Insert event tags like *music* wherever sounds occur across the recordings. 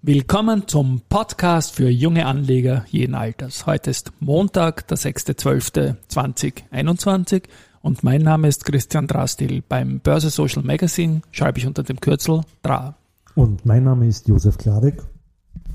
Willkommen zum Podcast für junge Anleger jeden Alters. Heute ist Montag, der 6.12.2021 und mein Name ist Christian Drastil. Beim Börse Social Magazine schreibe ich unter dem Kürzel DRA. Und mein Name ist Josef Kladek.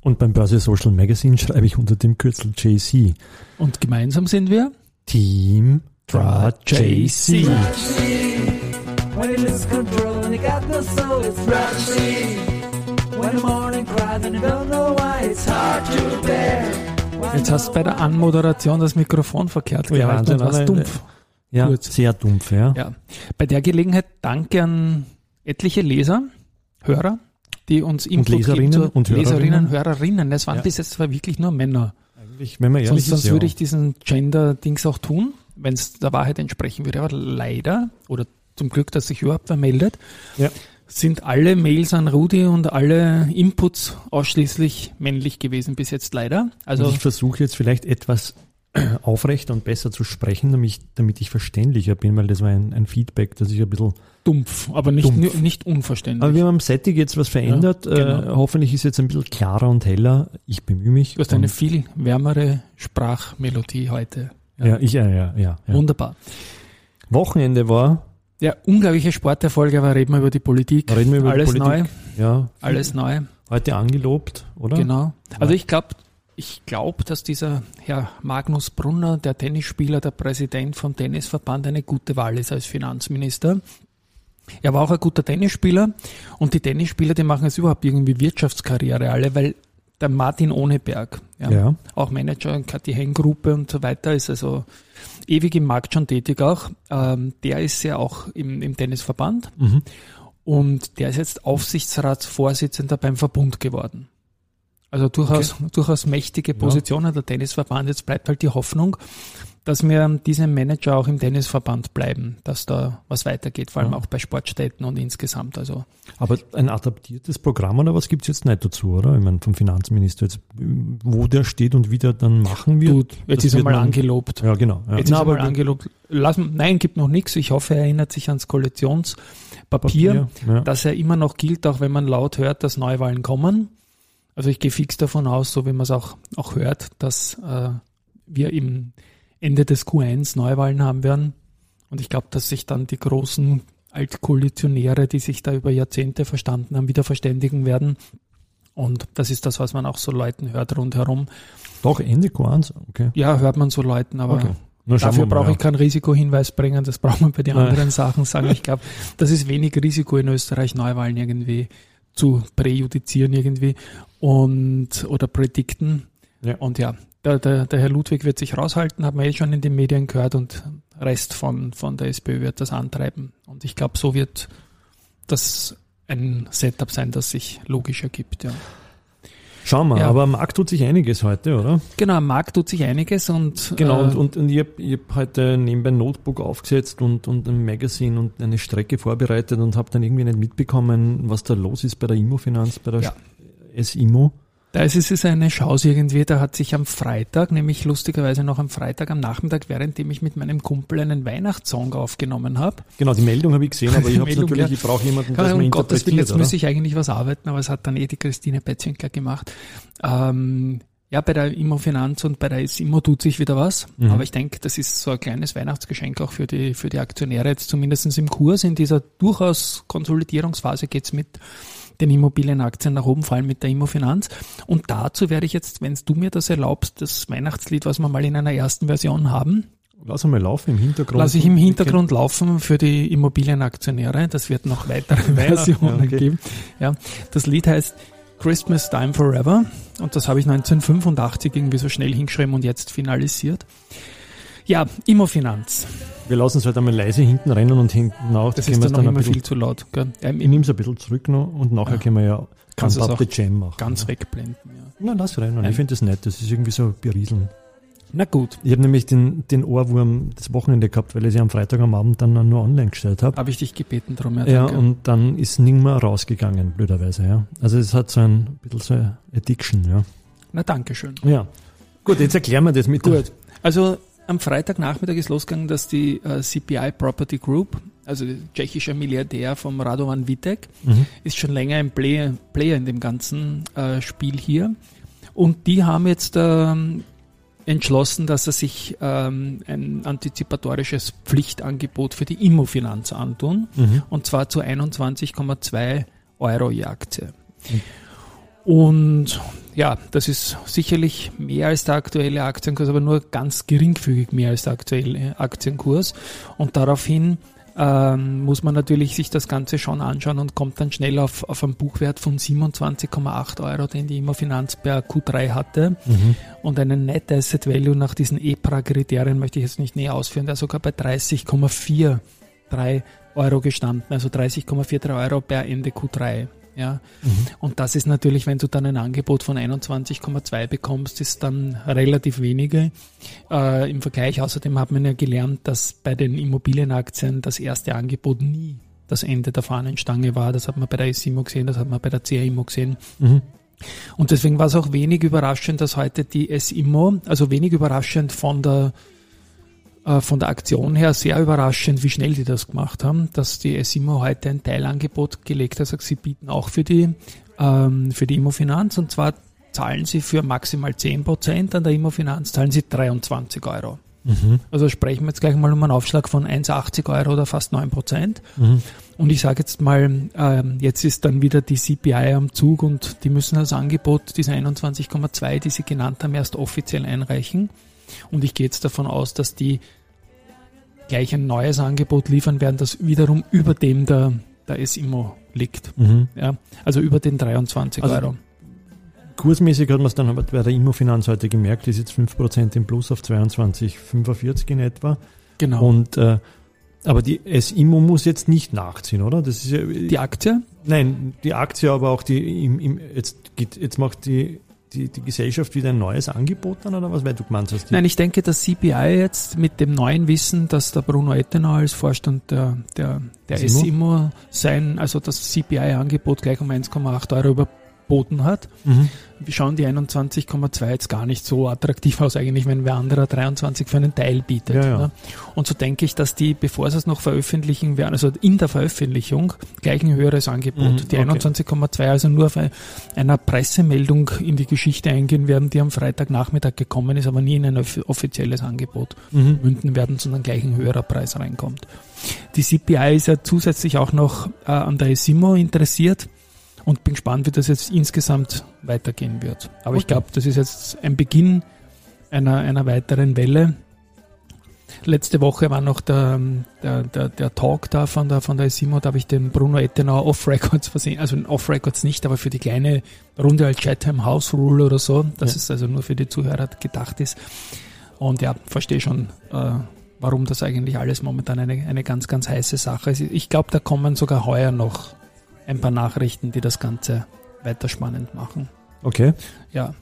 Und beim Börse Social Magazine schreibe ich unter dem Kürzel JC. Und gemeinsam sind wir Team DRA JC. Jetzt hast du bei der Anmoderation das Mikrofon verkehrt Ja, gehalten und warst dumpf. Ja, Gut. sehr dumpf, ja. Ja. Bei der Gelegenheit danke an etliche Leser, Hörer, die uns Input geben Leserinnen zur- und Leserinnen, Hörerinnen. Hörerinnen. Es waren Ja. bis jetzt zwar wirklich nur Männer. Eigentlich, wenn man ehrlich Sonst, ist, sonst ja. würde ich diesen Gender-Dings auch tun, wenn es der Wahrheit entsprechen würde. Aber leider, oder zum Glück, dass sich überhaupt wer meldet, Ja. Sind alle Mails an Rudi und alle Inputs ausschließlich männlich gewesen bis jetzt leider. Also ich versuche jetzt vielleicht etwas *clears throat* aufrechter und besser zu sprechen, damit ich, damit ich verständlicher bin, weil das war ein, ein Feedback, das ich ein bisschen dumpf, aber nicht, Dumpf. nicht unverständlich. Aber wir haben am Setting jetzt was verändert. Ja, genau. äh, hoffentlich ist jetzt ein bisschen klarer und heller. Ich bemühe mich. du hast eine viel wärmere Sprachmelodie heute. ja, ich, ja, ja, ja, ja. Wunderbar. Wochenende war, Ja, unglaubliche Sporterfolge, aber reden wir über die Politik. reden wir über Alles die Politik. neu, Ja, alles neu. heute angelobt, oder? Genau. Also ich glaube, ich glaube, dass dieser Herr Magnus Brunner, der Tennisspieler, der Präsident vom Tennisverband, eine gute Wahl ist als Finanzminister. Er war auch ein guter Tennisspieler und die Tennisspieler, die machen jetzt überhaupt irgendwie Wirtschaftskarriere alle, weil der Martin Ohneberg, ja, Ja. auch Manager in Kathi Henn Gruppe und so weiter, ist also ewig im Markt schon tätig auch. Ähm, der ist ja auch im, im Tennisverband Mhm. und der ist jetzt Aufsichtsratsvorsitzender beim Verbund geworden. Also durchaus, durchaus mächtige Positionen der Tennisverband. Jetzt bleibt halt die Hoffnung, dass wir diese Manager auch im Tennisverband bleiben, dass da was weitergeht, vor allem Ja. auch bei Sportstätten und insgesamt. Also Aber ein adaptiertes Programm oder was gibt's jetzt nicht dazu, oder? Ich meine, vom Finanzminister jetzt, wo der steht und wie der dann machen wird. gut, jetzt ist er mal angelobt. Ja, genau. Ja. Jetzt Na, ist er aber mal angelobt. Lassen, nein, gibt noch nichts. Ich hoffe, er erinnert sich ans Koalitionspapier. ja. dass er immer noch gilt, auch wenn man laut hört, dass Neuwahlen kommen. Also ich gehe fix davon aus, so wie man es auch, auch hört, dass äh, wir im Ende des Q1 Neuwahlen haben werden. Und ich glaube, dass sich dann die großen Altkoalitionäre, die sich da über Jahrzehnte verstanden haben, wieder verständigen werden. Und das ist das, was man auch so Leuten hört rundherum. Doch, Ende Q1, okay. Ja, hört man so Leuten, aber okay. Dafür brauche ich keinen Risikohinweis bringen, das braucht man bei den Nein. anderen Sachen sagen. Ich glaube, das ist wenig Risiko in Österreich, Neuwahlen irgendwie zu präjudizieren irgendwie und oder predikten. Ja. Und ja, der, der, der Herr Ludwig wird sich raushalten, hat man eh schon in den Medien gehört und Rest von, von der SPÖ wird das antreiben. Und ich glaube, so wird das ein Setup sein, das sich logisch ergibt, ja. Schauen wir, Ja. aber am Markt tut sich einiges heute, oder? Genau, am Markt tut sich einiges und Genau, äh, und, und, und ich habe hab heute nebenbei ein Notebook aufgesetzt und, und ein Magazine und eine Strecke vorbereitet und habe dann irgendwie nicht mitbekommen, was da los ist bei der Immofinanz, bei der Ja. S-Immo. Da ist es eine Chance irgendwie, da hat sich am Freitag, nämlich lustigerweise noch am Freitag am Nachmittag, währenddem ich mit meinem Kumpel einen Weihnachtssong aufgenommen habe. Genau, die Meldung habe ich gesehen, *laughs* aber ich habe natürlich, ich brauche jemanden, der es mir Gottes Willen, jetzt oder? müsste ich eigentlich was arbeiten, aber es hat dann eh die Christine Betzwinkler gemacht. Ähm, ja, bei der Immofinanz und bei der Immo tut sich wieder was, Mhm. aber ich denke, das ist so ein kleines Weihnachtsgeschenk auch für die, für die Aktionäre, jetzt zumindest im Kurs. In dieser durchaus Konsolidierungsphase geht's mit den Immobilienaktien nach oben, vor allem mit der Immofinanz. Und dazu werde ich jetzt, wenn du mir das erlaubst, das Weihnachtslied, was wir mal in einer ersten Version haben, Lass mal laufen im Hintergrund. lasse ich im Hintergrund laufen für die Immobilienaktionäre. Das wird noch weitere *laughs* Versionen okay. geben. Ja, das Lied heißt Christmas Time Forever und das habe ich 1985 irgendwie so schnell hingeschrieben und jetzt finalisiert. Ja, Immofinanz. Wir lassen es halt einmal leise hinten rennen und hinten auch. Das können ist wir dann es noch ein immer bisschen, viel zu laut. Gell? Ja, Ich nehme es ein bisschen zurück noch und nachher Ja. können wir ja Kannst Can't du's Up the Jam machen. ganz wegblenden. Ja. Na, lass rein. Ja. Ich finde das nett. Das ist irgendwie so berieseln. Na gut, Ich habe nämlich den, den Ohrwurm das Wochenende gehabt, weil ich sie am Freitag am Abend dann nur online gestellt habe. habe ich dich gebeten drum. Ja, Ja, und dann ist nicht mehr rausgegangen, blöderweise, ja. Also es hat so ein bisschen so eine Addiction, ja. Na, danke schön. Ja. Gut, jetzt erklären wir das mit der- Gut. Also am Freitagnachmittag ist losgegangen, dass die äh, CPI Property Group also tschechischer Milliardär vom Radovan Vitek, mhm. ist schon länger ein Player, Player in dem ganzen äh, Spiel hier. Und die haben jetzt ähm, entschlossen, dass er sich ähm, ein antizipatorisches Pflichtangebot für die Immofinanz antun. Mhm. Und zwar zu 21,2 Euro je Aktie. Mhm. Und ja, das ist sicherlich mehr als der aktuelle Aktienkurs, aber nur ganz geringfügig mehr als der aktuelle Aktienkurs. Und daraufhin ähm, muss man natürlich sich das Ganze schon anschauen und kommt dann schnell auf, auf einen Buchwert von 27,8 Euro, den die Immofinanz per Q3 hatte. Mhm. Und einen Net Asset Value nach diesen EPRA-Kriterien möchte ich jetzt nicht näher ausführen, der sogar bei 30,43 Euro gestanden, also 30,43 Euro per Ende Q3. Ja. Mhm. Und das ist natürlich, wenn du dann ein Angebot von 21,2 bekommst, ist dann relativ wenige äh, im Vergleich. Außerdem hat man ja gelernt, dass bei den Immobilienaktien das erste Angebot nie das Ende der Fahnenstange war. Das hat man bei der SIMO gesehen, das hat man bei der CIMO gesehen. Mhm. Und deswegen war es auch wenig überraschend, dass heute die SIMO, also wenig überraschend von der von der Aktion her sehr überraschend, wie schnell die das gemacht haben, dass die SIMO heute ein Teilangebot gelegt hat. Sie bieten auch für die, ähm, für die Immofinanz und zwar zahlen sie für maximal 10%, an der Immofinanz zahlen sie 23 Euro. Mhm. Also sprechen wir jetzt gleich mal um einen Aufschlag von 1,80 Euro oder fast 9% Mhm. Und ich sage jetzt mal, ähm, jetzt ist dann wieder die CPI am Zug und die müssen das Angebot, diese 21,2, die Sie genannt haben, erst offiziell einreichen. Und ich gehe jetzt davon aus, dass die gleich ein neues Angebot liefern werden, das wiederum über dem der, der SIMO liegt. Mhm. Ja, also über den 23 also Euro. Kursmäßig hat man es dann bei der Immofinanz heute gemerkt, ist jetzt 5% im Plus auf 22,45 in etwa. Genau. Und äh, aber die SIMO muss jetzt nicht nachziehen, oder? Das ist ja, die Aktie? Nein, die Aktie, aber auch die im, im, jetzt, geht, jetzt macht die die, die Gesellschaft wieder ein neues Angebot dann oder was, weil du gemeint hast? Nein, ich denke, dass CPI jetzt mit dem neuen Wissen, dass der Bruno Ettenau als Vorstand der, der, der SIMO sein, also das CPI-Angebot gleich um 1,8 Euro über boten hat. Mhm. Wir schauen die 21,2 jetzt gar nicht so attraktiv aus, eigentlich, wenn wer anderer 23 für einen Teil bietet. Ja, ja. Ne? Und so denke ich, dass die, bevor sie es noch veröffentlichen werden, also in der Veröffentlichung, gleich ein höheres Angebot, mhm, die okay. 21,2 also nur auf einer Pressemeldung in die Geschichte eingehen werden, die am Freitagnachmittag gekommen ist, aber nie in ein offizielles Angebot mhm. münden werden, sondern gleich ein höherer Preis reinkommt. Die CPI ist ja zusätzlich auch noch äh, an der ESIMO interessiert und bin gespannt, wie das jetzt insgesamt weitergehen wird. Aber okay. ich glaube, das ist jetzt ein Beginn einer, einer weiteren Welle. Letzte Woche war noch der, der, der, der Talk da von der, von der Simo, da habe ich den Bruno Ettenau Off-Records versehen, also Off-Records nicht, aber für die kleine Runde als Chatham House Rule oder so, dass ja. es also nur für die Zuhörer gedacht ist. Und ja, verstehe schon, äh, warum das eigentlich alles momentan eine, eine ganz, ganz heiße Sache ist. Ich glaube, da kommen sogar heuer noch ein paar Nachrichten, die das Ganze weiter spannend machen. Okay. Ja.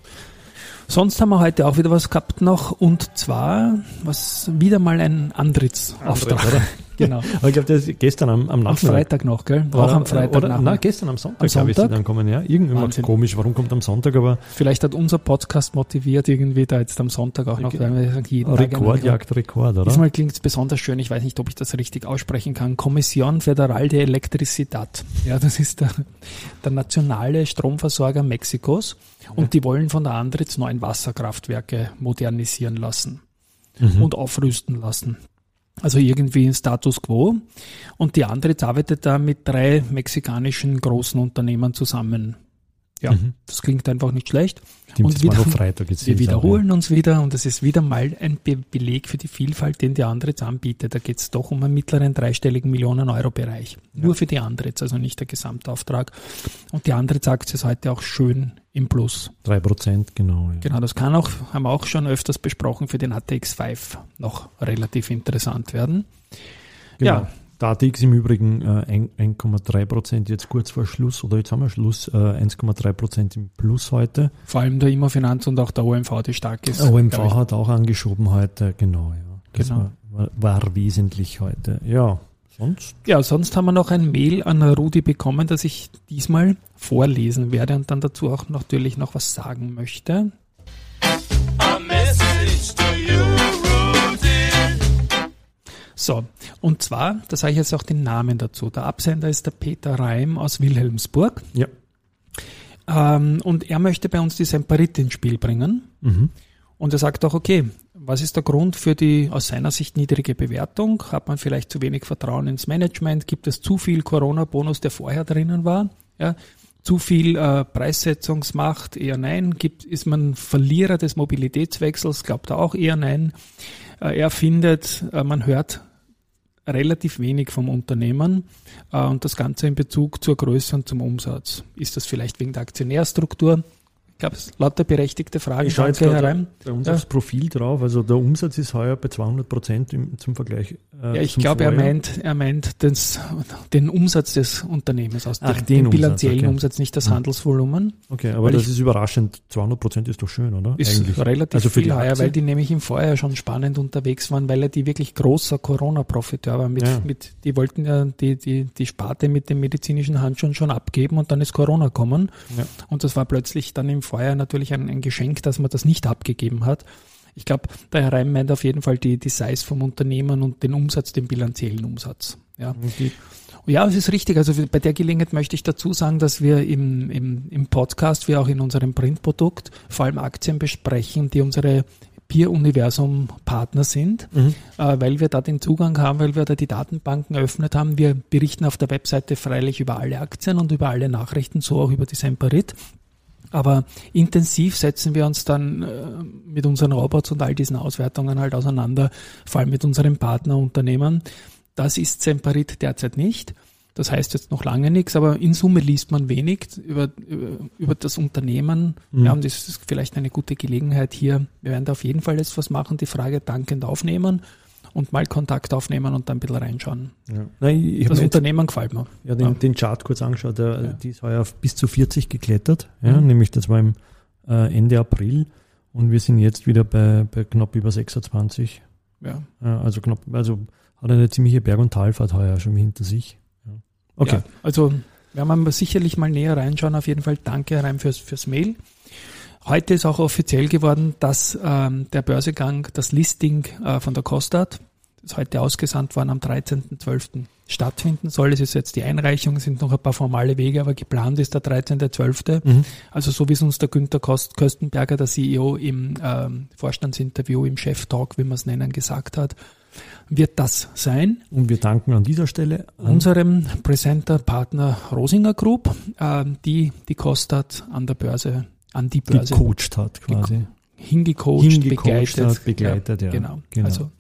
Sonst haben wir heute auch wieder was gehabt noch und zwar was wieder mal ein Antrittsauftrag. Antritt, *laughs* genau. *laughs* Aber ich glaube, das ist gestern am, am Nachmittag. Am Freitag noch, gell? War auch am Freitag. Oder, nein, gestern am Sonntag, am Sonntag? glaube ich, dann kommen, ja. Irgendwie komisch, warum kommt am Sonntag, aber. Vielleicht hat unser Podcast motiviert, irgendwie da jetzt am Sonntag auch noch, weil wir jeden Rekord oder? Diesmal klingt es besonders schön, ich weiß nicht, ob ich das richtig aussprechen kann. Kommission Federal de Electricidad. Ja, das ist der, der nationale Stromversorger Mexikos. Und die wollen von der Andritz neun Wasserkraftwerke modernisieren lassen mhm. und aufrüsten lassen. Also irgendwie Status quo. Und die Andritz arbeitet da mit drei mexikanischen großen Unternehmen zusammen. Ja, mhm. das klingt einfach nicht schlecht. Stimmt, und wieder, Freitag jetzt wir wiederholen auch, uns wieder und es ist wieder mal ein Be Beleg für die Vielfalt, den die Andritz anbietet. Da geht es doch um einen mittleren dreistelligen Millionen Euro Bereich. Ja. Nur für die Andritz, also nicht der Gesamtauftrag. Und die Andritz-Aktie ist heute auch schön im Plus. Drei Prozent, genau. Ja. Genau, das kann auch, haben wir auch schon öfters besprochen, für den ATX 5 noch relativ interessant werden. Genau. Ja, DATX im Übrigen äh, 1,3 Prozent jetzt kurz vor Schluss oder jetzt haben wir Schluss, äh, 1,3 Prozent im Plus heute. Vor allem der Immofinanz und auch der OMV, die stark ist. OMV hat auch angeschoben heute, genau. Ja. Das genau. War, war, wesentlich heute. Ja, sonst? Ja, sonst haben wir noch ein Mail an Rudi bekommen, das ich diesmal vorlesen werde und dann dazu auch natürlich noch was sagen möchte. So, und zwar, da sage ich jetzt auch den Namen dazu. Der Absender ist der Peter Reim aus Wilhelmsburg. Ja. Ähm, und er möchte bei uns die Semperit ins Spiel bringen. Mhm. Und er sagt auch, okay, was ist der Grund für die aus seiner Sicht niedrige Bewertung? Hat man vielleicht zu wenig Vertrauen ins Management? Gibt es zu viel Corona-Bonus, der vorher drinnen war? Ja, zu viel äh, Preissetzungsmacht? Eher nein. Gibt, ist man Verlierer des Mobilitätswechsels? Glaubt er auch eher nein. Äh, er findet, äh, man hört relativ wenig vom Unternehmen äh, und das Ganze in Bezug zur Größe und zum Umsatz. Ist das vielleicht wegen der Aktionärstruktur? Gab es lauter berechtigte Fragen. Ich schaue jetzt gerade Reim. bei uns Ja. aufs Profil drauf. Also der Umsatz ist heuer bei 200 Prozent zum Vergleich. Äh, Ja, ich glaube, er Vorjahr. meint, er meint das, den Umsatz des Unternehmens aus Ach, dem, den den Umsatz, bilanziellen okay. Umsatz, nicht das. Handelsvolumen. Okay, aber das ich- ist überraschend. 200 Prozent ist doch schön, oder? Ist Eigentlich. relativ Also viel heuer, weil die nämlich im Vorjahr schon spannend unterwegs waren, weil er die wirklich großer Corona-Profiteur war. Mit, Ja. mit, die wollten ja die, die, die Sparte mit dem medizinischen Handschuhen schon abgeben und dann ist Corona kommen. Ja. Und das war plötzlich dann im Vorjahr natürlich ein, ein Geschenk, dass man das nicht abgegeben hat. Ich glaube, der Herr Reim meint auf jeden Fall die, die Size vom Unternehmen und den Umsatz, den bilanziellen Umsatz. Ja. Die- Ja, es ist richtig. Also bei der Gelegenheit möchte ich dazu sagen, dass wir im, im, im Podcast, wie auch in unserem Printprodukt, vor allem Aktien besprechen, die unsere Peer-Universum-Partner sind, Mhm. äh, weil wir da den Zugang haben, weil wir da die Datenbanken eröffnet haben. Wir berichten auf der Webseite freilich über alle Aktien und über alle Nachrichten, so auch über die Semperit. Aber intensiv setzen wir uns dann äh, mit unseren Robots und all diesen Auswertungen halt auseinander, vor allem mit unseren Partnerunternehmen. Das ist Semperit derzeit nicht. Das heißt jetzt noch lange nichts, aber in Summe liest man wenig über, über, über das Unternehmen. Mhm. Ja, und das ist vielleicht eine gute Gelegenheit hier. Wir werden da auf jeden Fall jetzt was machen, die Frage dankend aufnehmen und mal Kontakt aufnehmen und dann ein bisschen reinschauen. Ja. Nein, ich Das Unternehmen gefällt mir. ja, den, Ja. den Chart kurz angeschaut. Der, Ja. Die ist heuer auf bis zu 40 geklettert. Ja, Mhm. Nämlich das war im äh, Ende April. Und wir sind jetzt wieder bei, bei knapp über 26. Ja. Also knapp, also hat eine ziemliche Berg- und Talfahrt heuer schon hinter sich. Okay. Also werden wir sicherlich mal näher reinschauen. Auf jeden Fall danke, Herr Reim, fürs, fürs Mail. Heute ist auch offiziell geworden, dass ähm, der Börsegang, das Listing äh, von der Kostat, das heute ausgesandt worden am 13.12. stattfinden soll. Es ist jetzt die Einreichung, es sind noch ein paar formale Wege, aber geplant ist der 13.12. Mhm. Also so wie es uns der Günther Kost Köstenberger, der CEO, im ähm, Vorstandsinterview, im Chef-Talk, wie man es nennen, gesagt hat, wird das sein. Und wir danken an dieser Stelle unserem Presenter-Partner Rosinger Group, ähm, die die Kostat an der Börse, an die Börse coacht hat quasi. hingecoacht, Hingecoacht begleitet. hat, begleitet, ja. Genau. Genau. Also,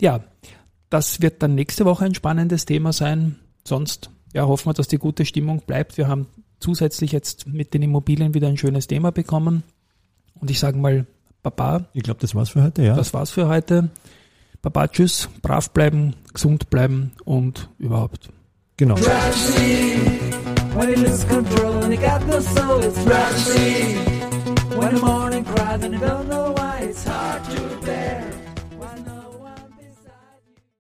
ja, das wird dann nächste Woche ein spannendes Thema sein. Sonst ja, hoffen wir, dass die gute Stimmung bleibt. Wir haben zusätzlich jetzt mit den Immobilien wieder ein schönes Thema bekommen. Und ich sage mal, Baba, Ich glaube, das war's für heute, ja. das war's für heute. Baba, tschüss, brav bleiben, gesund bleiben und überhaupt. genau. When he loses control and he got no soul, it's tragedy. When the